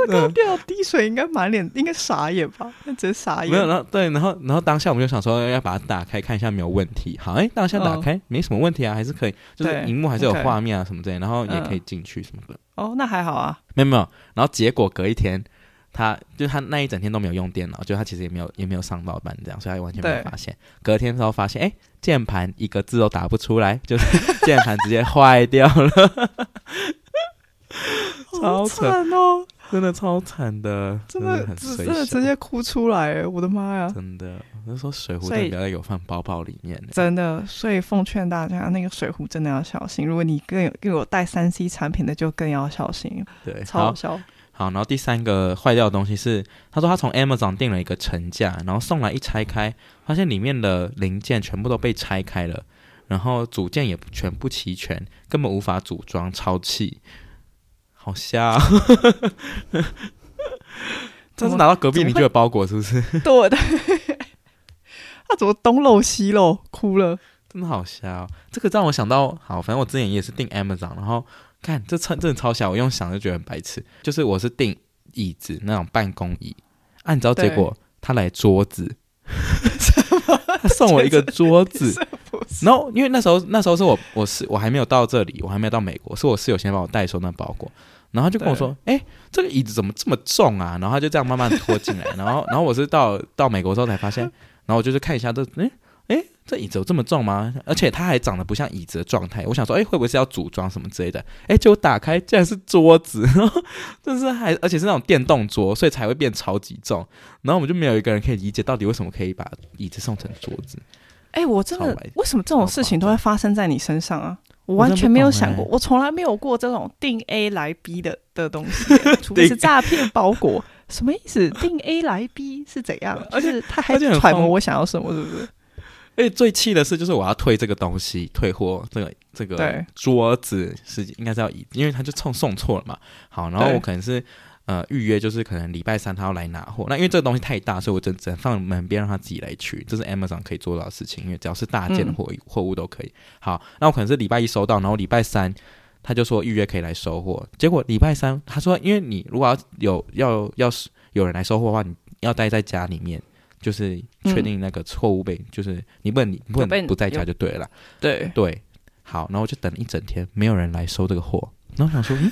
掉滴水，应该满脸应该傻眼吧？那直接傻眼。没有，然后对，然后然后当下我们就想说要把它打开看一下没有问题。好，哎，当下打开、哦、没什么问题啊，还是可以，就是荧幕还是有画面啊什么之类，然后也可以进去什么的。哦，那还好啊。没有没有，然后结果隔一天，他就他那一整天都没有用电脑，就他其实也没有也没有上到班这样，所以他完全没有发现。隔天之后发现，哎，键盘一个字都打不出来，就是键盘直接坏掉了。[LAUGHS] 超惨哦，[LAUGHS] 真的超惨的，真的很真的直接哭出来，我的妈呀！真的，那时候水壶真的不要有放包包里面。真的，所以奉劝大家，那个水壶真的要小心。如果你更有更有带三 C 产品的，就更要小心。对，超好笑。好，然后第三个坏掉的东西是，他说他从 Amazon 订了一个层架，然后送来一拆开，发现里面的零件全部都被拆开了，然后组件也全部齐全，根本无法组装，超气。好瞎、啊，[LAUGHS] 这是拿到隔壁邻居的包裹是不是？[LAUGHS] 对的，他怎么东漏西漏，哭了，真的好瞎、哦。这个让我想到，好，反正我之前也是订 Amazon，然后看这真的超瞎，我用想就觉得很白痴。就是我是订椅子那种办公椅，按照结果他来桌子，他送我一个桌子。然后因为那时候那时候是我我是我还没有到这里，我还没有到美国，是我室友先帮我代收那包裹。然后他就跟我说：“哎，这个椅子怎么这么重啊？”然后他就这样慢慢拖进来。[LAUGHS] 然后，然后我是到到美国之后才发现。然后我就是看一下这，哎哎，这椅子有这么重吗？而且它还长得不像椅子的状态。我想说，哎，会不会是要组装什么之类的？哎，结果打开竟然是桌子，然后就是还而且是那种电动桌，所以才会变超级重。然后我们就没有一个人可以理解到底为什么可以把椅子送成桌子。哎，我真的为什么这种事情都会发生在你身上啊？我完全没有想过，我从来没有过这种定 A 来 B 的的东西，[LAUGHS] 除非是诈骗包裹。什么意思？定 A 来 B 是怎样？而且他还揣摩我想要什么，是不是？而且最气的是，就是我要退这个东西，退货这个这个桌子是应该是要以，因为他就送送错了嘛。好，然后我可能是。呃，预约就是可能礼拜三他要来拿货，那因为这个东西太大，所以我只只能放门边让他自己来取，这是 Amazon 可以做到的事情，因为只要是大件货货物都可以。好，那我可能是礼拜一收到，然后礼拜三他就说预约可以来收货，结果礼拜三他说，因为你如果要有要要是有人来收货的话，你要待在家里面，就是确定那个错误被，就是你不能你不能不在家就对了。对对，好，然后我就等一整天，没有人来收这个货，然后我想说，嗯。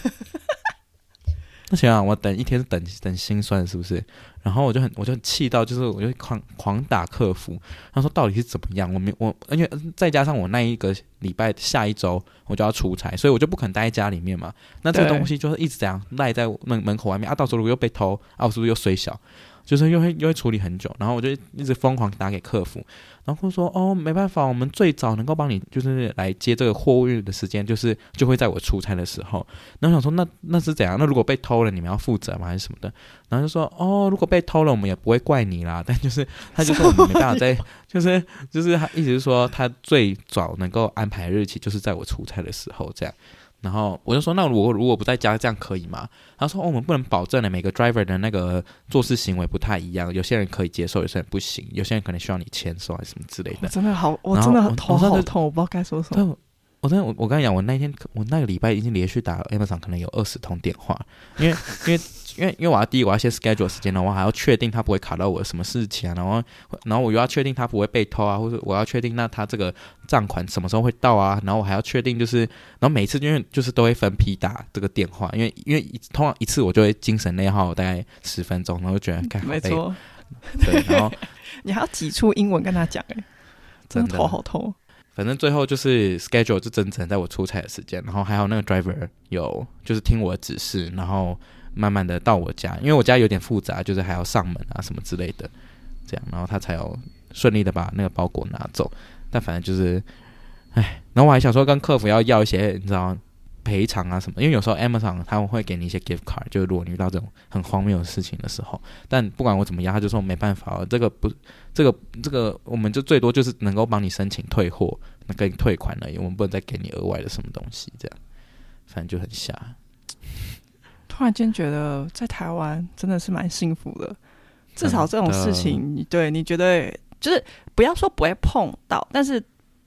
那行啊，我等一天等等心酸是不是？然后我就很我就气到，就是我就狂狂打客服，他说到底是怎么样？我没我，而且再加上我那一个礼拜下一周我就要出差，所以我就不肯待在家里面嘛。那这个东西就是一直这样赖在门门口外面啊，到时候如果又被偷啊，我是不是又衰小？就是又会又会处理很久，然后我就一直疯狂打给客服，然后说哦，没办法，我们最早能够帮你就是来接这个货物的时间，就是就会在我出差的时候。然后想说那那是怎样？那如果被偷了，你们要负责吗？还是什么的？然后就说哦，如果被偷了，我们也不会怪你啦。[LAUGHS] 但就是他就说我们没办法在，[LAUGHS] 就是就是他意思是说他最早能够安排日期，就是在我出差的时候这样。然后我就说，那我如果不在家，这样可以吗？他说，哦，我们不能保证的，每个 driver 的那个做事行为不太一样，有些人可以接受，有些人不行，有些人可能需要你签收还是什么之类的。真的好，我真的头好痛，我不知道该说什么。我真的，我我跟你讲，我那天我那个礼拜已经连续打 Amazon 可能有二十通电话，因为因为。因为因为我要第一我要先 schedule 时间，然后我还要确定他不会卡到我什么事情啊，然后然后我又要确定他不会被偷啊，或者我要确定那他这个账款什么时候会到啊，然后我还要确定就是，然后每次因为就是都会分批打这个电话，因为因为通常一次我就会精神内耗大概十分钟，然后就觉得该没错，对，然后 [LAUGHS] 你还要挤出英文跟他讲，[LAUGHS] 哎，真的头好痛。反正最后就是 schedule 就真正在我出差的时间，然后还有那个 driver 有就是听我的指示，然后。慢慢的到我家，因为我家有点复杂，就是还要上门啊什么之类的，这样，然后他才有顺利的把那个包裹拿走。但反正就是，唉，然后我还想说跟客服要要一些，你知道赔偿啊什么，因为有时候 Amazon 他们会给你一些 gift card，就是如果你遇到这种很荒谬的事情的时候，但不管我怎么样，他就说没办法，这个不，这个这个我们就最多就是能够帮你申请退货，那给你退款而已，我们不能再给你额外的什么东西，这样，反正就很瞎。突然间觉得在台湾真的是蛮幸福的，至少这种事情，你对你觉得就是不要说不会碰到，但是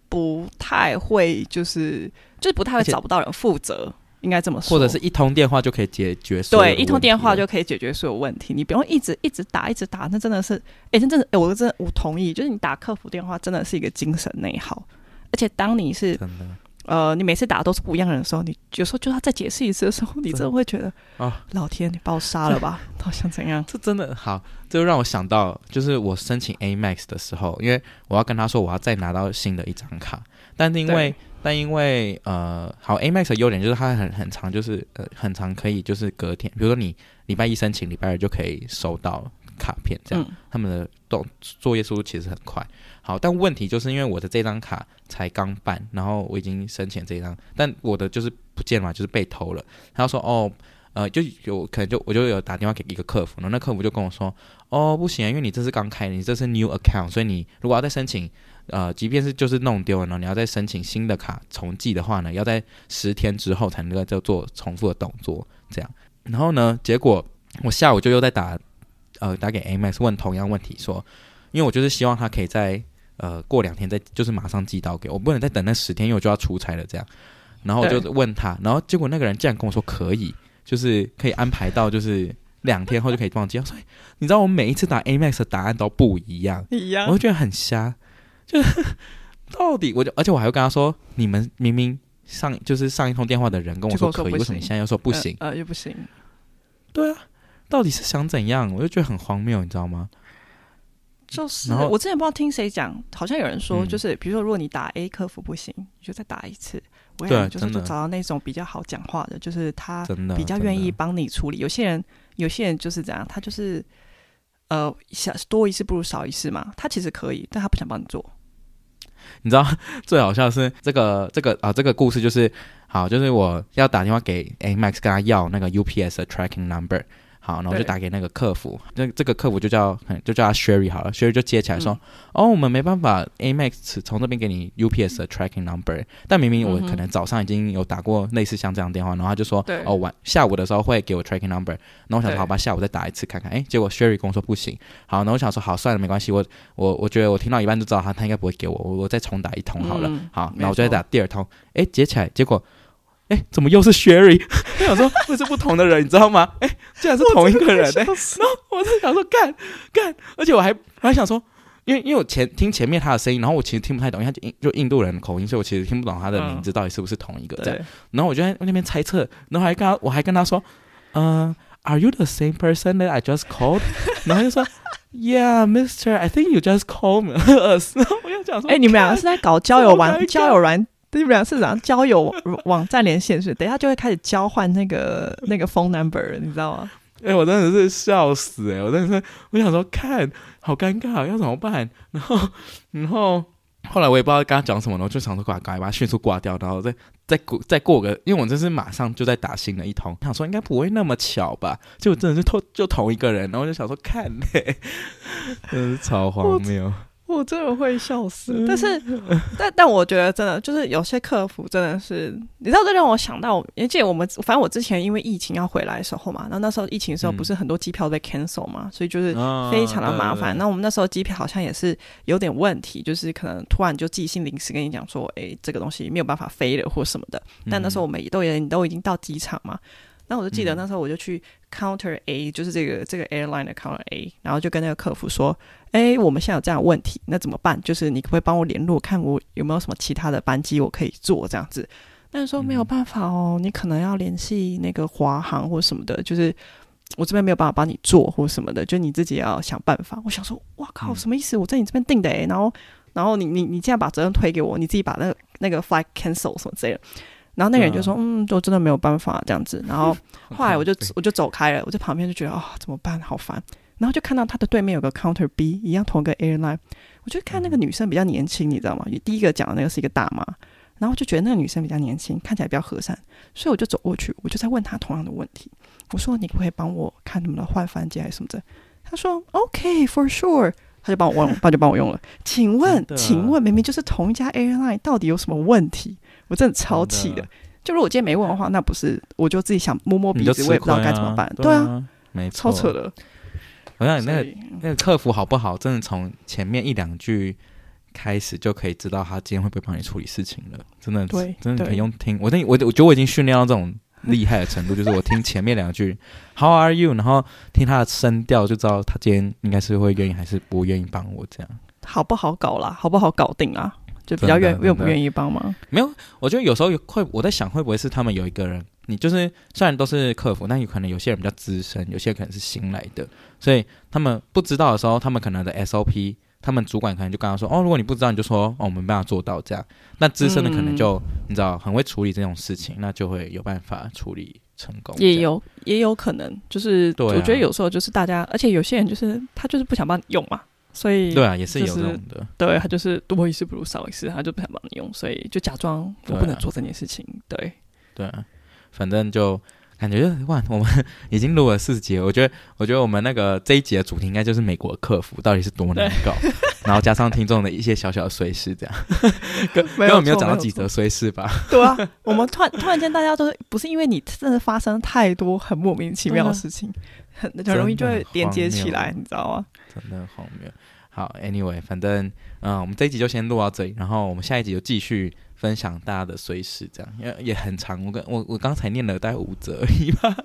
不太会就是就是不太会找不到人负责。应该这么说，或者是一通电话就可以解决所有。对，一通电话就可以解决所有问题，你不用一直一直打，一直打，那真的是，哎，真的，哎，我真的我同意，就是你打客服电话真的是一个精神内耗，而且当你是。呃，你每次打都是不一样的人的时候，你有时候就要再解释一次的时候，你真的会觉得啊，哦、老天，你把我杀了吧？到底想怎样？这真的好，这就让我想到，就是我申请 A Max 的时候，因为我要跟他说我要再拿到新的一张卡，但因为但因为呃，好 A Max 的优点就是它很很长，就是呃很长可以就是隔天，比如说你礼拜一申请，礼拜二就可以收到卡片，这样、嗯、他们的动作业速度其实很快。好，但问题就是因为我的这张卡才刚办，然后我已经申请这张，但我的就是不见了，就是被偷了。他说：“哦，呃，就有可能就我就有打电话给一个客服，然后那客服就跟我说：‘哦，不行，因为你这是刚开，你这是 new account，所以你如果要再申请，呃，即便是就是弄丢了，然后你要再申请新的卡重寄的话呢，要在十天之后才能够再做重复的动作。’这样，然后呢，结果我下午就又在打，呃，打给 Amex 问同样问题，说，因为我就是希望他可以在。呃，过两天再就是马上寄到给我，不能再等那十天，因为我就要出差了。这样，然后我就问他，然后结果那个人竟然跟我说可以，就是可以安排到，就是两天后就可以帮我寄。所以你知道，我每一次打 Amex 的答案都不一样，一样，我就觉得很瞎。就是 [LAUGHS] 到底，我就而且我还会跟他说，你们明明上就是上一通电话的人跟我说可以，为什么你现在又说不行？呃，呃，又不行。对啊，到底是想怎样？我就觉得很荒谬，你知道吗？就是我之前不知道听谁讲，好像有人说，就是比如说，如果你打 A 客服不行，你就再打一次。我也就是就找到那种比较好讲话的，就是他比较愿意帮你处理。有些人，有些人就是这样，他就是呃，想多一事不如少一事嘛。他其实可以，但他不想帮你做。你知道 [LAUGHS] 最好笑的是这个这个啊，这个故事就是好，就是我要打电话给 A Max 跟他要那个 UPS 的 tracking number。好，然后我就打给那个客服，那这个客服就叫就叫他 Sherry 好了，Sherry 就接起来说：“嗯、哦，我们没办法，Amex 从这边给你 UPS 的 tracking number。”但明明我可能早上已经有打过类似像这样的电话，然后他就说：“哦，晚下午的时候会给我 tracking number。”然后我想说：“好吧，下午再打一次看看。”哎，结果 Sherry 跟我说不行。好，那我想说：“好，算了，没关系。我我我觉得我听到一半就知道他他应该不会给我，我我再重打一通好了。嗯、好，然后我就再打第二通。哎，接起来，结果。哎，怎么又是 Sherry？[LAUGHS] 我想说这是不同的人，你知道吗？哎，竟然是同一个人！哎，然后我就想说，干干，而且我还我还想说，因为因为我前听前面他的声音，然后我其实听不太懂，因为他就印就印度人的口音，所以我其实听不懂他的名字到底是不是同一个。这样，然后我就在那边猜测，然后还跟他，我还跟他说，嗯，Are you the same person that I just called？然后就说，Yeah, Mister, I think you just called me。[LAUGHS] 然后我又讲说，哎，你们两个是在搞交友玩交友软？你们俩是怎样交友网站连线？是 [LAUGHS] 等一下就会开始交换那个 [LAUGHS] 那个 phone number，你知道吗？哎、欸，我真的是笑死哎、欸！我真的是，我想说，看好尴尬，要怎么办？然后，然后后来我也不知道跟他讲什么，然后就想说，赶快把他迅速挂掉，然后再再过再过个，因为我这是马上就在打新的一通，想说应该不会那么巧吧？结果真的是同就同一个人，然后我就想说，看嘞、欸，真的是超荒谬。我真的会笑死，但是，但但我觉得真的就是有些客服真的是，你知道，这让我想到，因为记得我们，反正我之前因为疫情要回来的时候嘛，然后那时候疫情的时候不是很多机票被 cancel 嘛，嗯、所以就是非常的麻烦。那、哦、我们那时候机票好像也是有点问题，就是可能突然就寄信临时跟你讲说，哎、欸，这个东西没有办法飞了或什么的。但那时候我们也都也都已经到机场嘛。那我就记得那时候我就去 counter A，、嗯、就是这个这个 airline 的 counter A，然后就跟那个客服说：“哎，我们现在有这样的问题，那怎么办？就是你可不可以帮我联络，看我有没有什么其他的班机我可以做这样子？”但是说没有办法哦，你可能要联系那个华航或什么的，就是我这边没有办法帮你做或什么的，就你自己要想办法。我想说，哇靠，什么意思？我在你这边订的诶，然后然后你你你这样把责任推给我，你自己把那个那个 flight cancel 什么之类的。然后那个人就说：“嗯，我真的没有办法这样子。”然后 [LAUGHS] 后来我就我就走开了，我在旁边就觉得啊、哦，怎么办？好烦。然后就看到他的对面有个 counter B，一样同一个 airline。我就看那个女生比较年轻，你知道吗？第一个讲的那个是一个大妈，然后就觉得那个女生比较年轻，看起来比较和善，所以我就走过去，我就在问她同样的问题。我说：“你可不可以帮我看能不能换班机还是什么的？”她说：“OK，for sure。”他就帮我用了，他就帮我用了。请问，请问，明明就是同一家 airline，到底有什么问题？我真的超气的，的就如果我今天没问的话，那不是我就自己想摸摸鼻子，啊、我也不知道该怎么办。对啊，对啊没错，超扯的。好像你那个那个客服好不好？真的从前面一两句开始就可以知道他今天会不会帮你处理事情了。真的，对，真的可以用听。我我我觉得我已经训练到这种厉害的程度，就是我听前面两句 [LAUGHS] “How are you”，然后听他的声调就知道他今天应该是会愿意还是不愿意帮我这样。好不好搞啦？好不好搞定啊？就比较愿愿不愿意帮忙？没有，我觉得有时候会，我在想会不会是他们有一个人，你就是虽然都是客服，但有可能有些人比较资深，有些人可能是新来的，所以他们不知道的时候，他们可能的 SOP，他们主管可能就跟他说：“哦，如果你不知道，你就说哦，我们没办法做到这样。”那资深的可能就、嗯、你知道很会处理这种事情，那就会有办法处理成功。也有也有可能，就是、啊、我觉得有时候就是大家，而且有些人就是他就是不想帮你用嘛。所以对啊，也是有这种的。对他就是多一事不如少一事，他就不想帮你用，所以就假装我不能做这件事情。对对、啊，对，反正就感觉 [LAUGHS] 哇，我们已经录了四十集了。我觉得，我觉得我们那个这一集的主题应该就是美国客服到底是多难搞，[LAUGHS] 然后加上听众的一些小小的碎事，这样 [LAUGHS] 根本没有讲到几则碎事吧？对啊，我们突然突然间大家都不是因为你真的发生太多很莫名其妙的事情，很很容易就会连接起来，你知道吗？真的荒谬。好，Anyway，反正嗯，我们这一集就先录到这里，然后我们下一集就继续分享大家的随事，这样因为也很长。我跟我我刚才念了大概五则而已吧，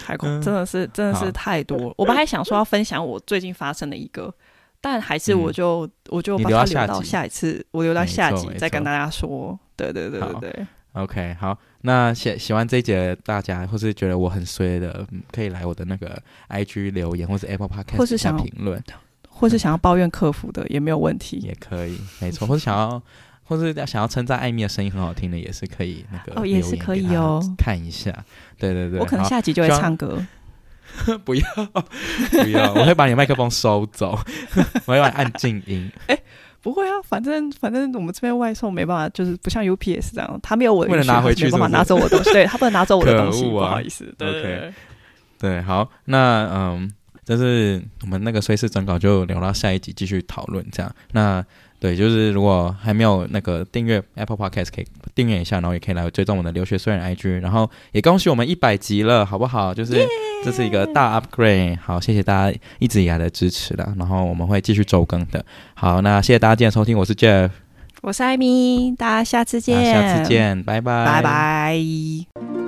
太恐，真的是真的是太多。我本来想说要分享我最近发生的一个，但还是我就、嗯、我就把它留到下一次，我留到下集再跟大家说。对对对对对。OK，好，那喜喜欢这一集的大家，或是觉得我很衰的，可以来我的那个 IG 留言，或是 Apple Podcast 或是想评论。或是想要抱怨客服的也没有问题，也可以，没错。或是想要，或是想要称赞艾米的声音很好听的，也是可以。那个哦，也是可以哦，看一下。对对对，我可能下集就会唱歌。[LAUGHS] 不要不要，我会把你麦克风收走，[LAUGHS] 我会把你按静音。哎、欸，不会啊，反正反正我们这边外送没办法，就是不像 UPS 这样，他没有我的，不能拿回去没办法拿走我的东西，对他不能拿走我的东西，啊、不好意思。对，对，对，好，那嗯。就是我们那个碎事整稿就留到下一集继续讨论，这样。那对，就是如果还没有那个订阅 Apple Podcast，可以订阅一下，然后也可以来追踪我们的留学虽人 IG，然后也恭喜我们一百集了，好不好？就是这是一个大 upgrade，好，谢谢大家一直以来的支持了，然后我们会继续周更的。好，那谢谢大家今天收听，我是 Jeff，我是艾米，大家下次见，下次见，拜拜，拜拜。